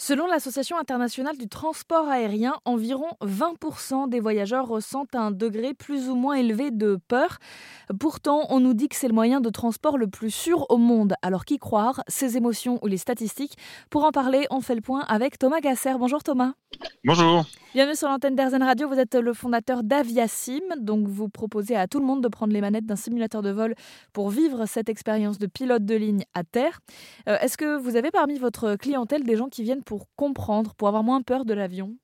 Selon l'Association internationale du transport aérien, environ 20% des voyageurs ressentent un degré plus ou moins élevé de peur. Pourtant, on nous dit que c'est le moyen de transport le plus sûr au monde. Alors qui croire Ces émotions ou les statistiques? Pour en parler, on fait le point avec Thomas Gasser. Bonjour Thomas. Bonjour. Bienvenue sur l'antenne d'Airzen Radio. Vous êtes le fondateur d'Aviasim. Donc vous proposez à tout le monde de prendre les manettes d'un simulateur de vol pour vivre cette expérience de pilote de ligne à terre. Euh, est-ce que vous avez parmi votre clientèle des gens qui viennent pour comprendre, pour avoir moins peur de l'avion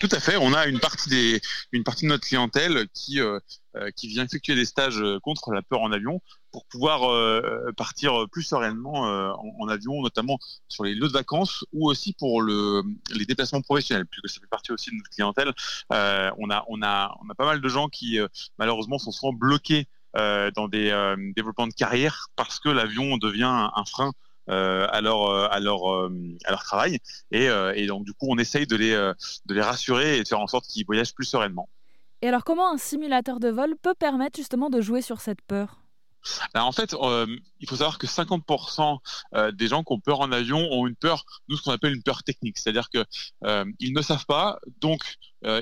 Tout à fait. On a une partie, de notre clientèle qui, euh, euh, qui vient effectuer des stages contre la peur en avion pour pouvoir euh, partir plus sereinement en, avion, notamment sur les lieux de vacances ou aussi pour le, les déplacements professionnels, puisque ça fait partie aussi de notre clientèle. on, a, on, a, on a pas mal de gens qui malheureusement sont souvent bloqués dans des développements de carrière parce que l'avion devient un frein euh, à leur euh, à leur euh, à leur travail et, et donc du coup on essaye de les de les rassurer et de faire en sorte qu'ils voyagent plus sereinement. Et alors comment un simulateur de vol peut permettre justement de jouer sur cette peur? Alors en fait, euh, il faut savoir que 50% euh, des gens qui ont peur en avion ont une peur, nous ce qu'on appelle une peur technique, c'est-à-dire que euh, ils ne savent pas, donc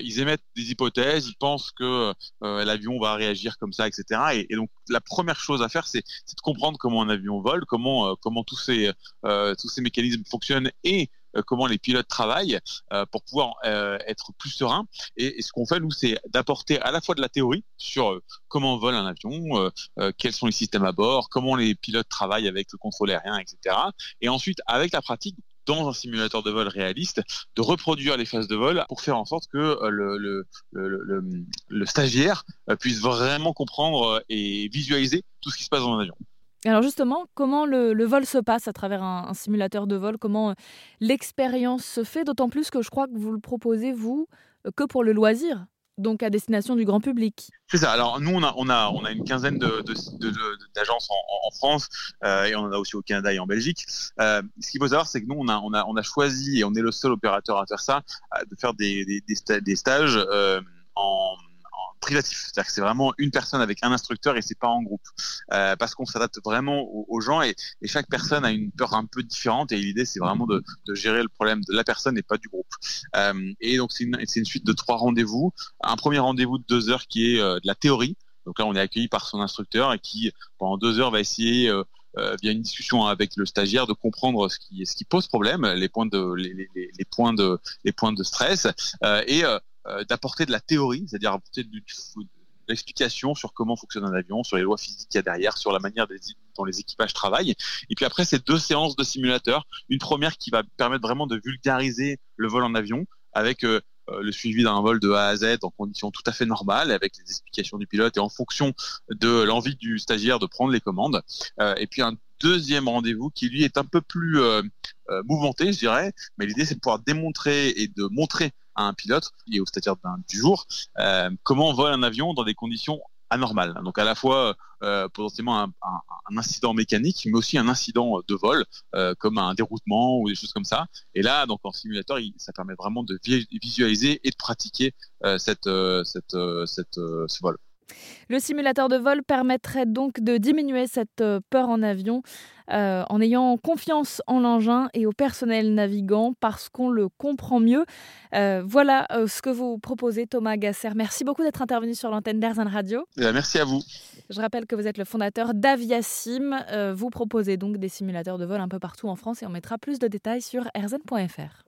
ils émettent des hypothèses, ils pensent que l'avion va réagir comme ça, etc. Et, donc la première chose à faire, c'est de comprendre comment un avion vole, comment comment tous ces tous ces mécanismes fonctionnent et comment les pilotes travaillent euh, pour pouvoir euh, être plus serein. Et, ce qu'on fait, nous, c'est d'apporter à la fois de la théorie sur comment vole un avion, quels sont les systèmes à bord, comment les pilotes travaillent avec le contrôle aérien, etc. Et ensuite, avec la pratique, dans un simulateur de vol réaliste, de reproduire les phases de vol pour faire en sorte que le, le stagiaire puisse vraiment comprendre et visualiser tout ce qui se passe dans un avion. Alors justement, comment le, vol se passe à travers un, simulateur de vol? Comment euh, l'expérience se fait? D'autant plus que je crois que vous le proposez, vous, euh, que pour le loisir, donc à destination du grand public. C'est ça. Alors nous, on a, on a, on a une quinzaine d'agences en, France euh, et on en a aussi au Canada et en Belgique. ce qu'il faut savoir, c'est que nous, on a, on, a, on a choisi, et on est le seul opérateur à faire ça, de faire des, des, des stages en C'est-à-dire que c'est vraiment une personne avec un instructeur et c'est pas en groupe. Euh, parce qu'on s'adapte vraiment aux, gens et, chaque personne a une peur un peu différente et l'idée c'est vraiment de, gérer le problème de la personne et pas du groupe. Euh, et donc c'est une, une, suite de trois rendez-vous. Un premier rendez-vous de deux heures qui est euh, de la théorie. Donc là on est accueilli par son instructeur et qui pendant deux heures va essayer via une discussion avec le stagiaire de comprendre ce qui ce qui pose problème, les points de les, les, les points de les points de stress et euh, d'apporter de la théorie, c'est-à-dire apporter de, l'explication sur comment fonctionne un avion, sur les lois physiques qu'il y a derrière, sur la manière dont les équipages travaillent. Et puis après, c'est deux séances de simulateur. Une première qui va permettre vraiment de vulgariser le vol en avion avec euh, euh, le suivi d'un vol de A à Z en conditions tout à fait normales, avec les explications du pilote et en fonction de l'envie du stagiaire de prendre les commandes. et puis un deuxième rendez-vous qui lui est un peu plus mouvementé, je dirais, mais l'idée c'est de pouvoir démontrer et de montrer un pilote et au stagiaire du jour euh, comment on vole un avion dans des conditions anormales. Donc à la fois euh, potentiellement un, incident mécanique, mais aussi un incident de vol, euh, comme un déroutement ou des choses comme ça. Et là, donc en simulateur, ça permet vraiment de visualiser et de pratiquer cette, cette, cette, ce vol. Le simulateur de vol permettrait donc de diminuer cette euh, peur en avion euh, en ayant confiance en l'engin et au personnel navigant parce qu'on le comprend mieux. Euh, voilà ce que vous proposez, Thomas Gasser. Merci beaucoup d'être intervenu sur l'antenne d'Airzen Radio. Eh merci à vous. Je rappelle que vous êtes le fondateur d'Aviasim. vous proposez donc des simulateurs de vol un peu partout en France et on mettra plus de détails sur airzen.fr.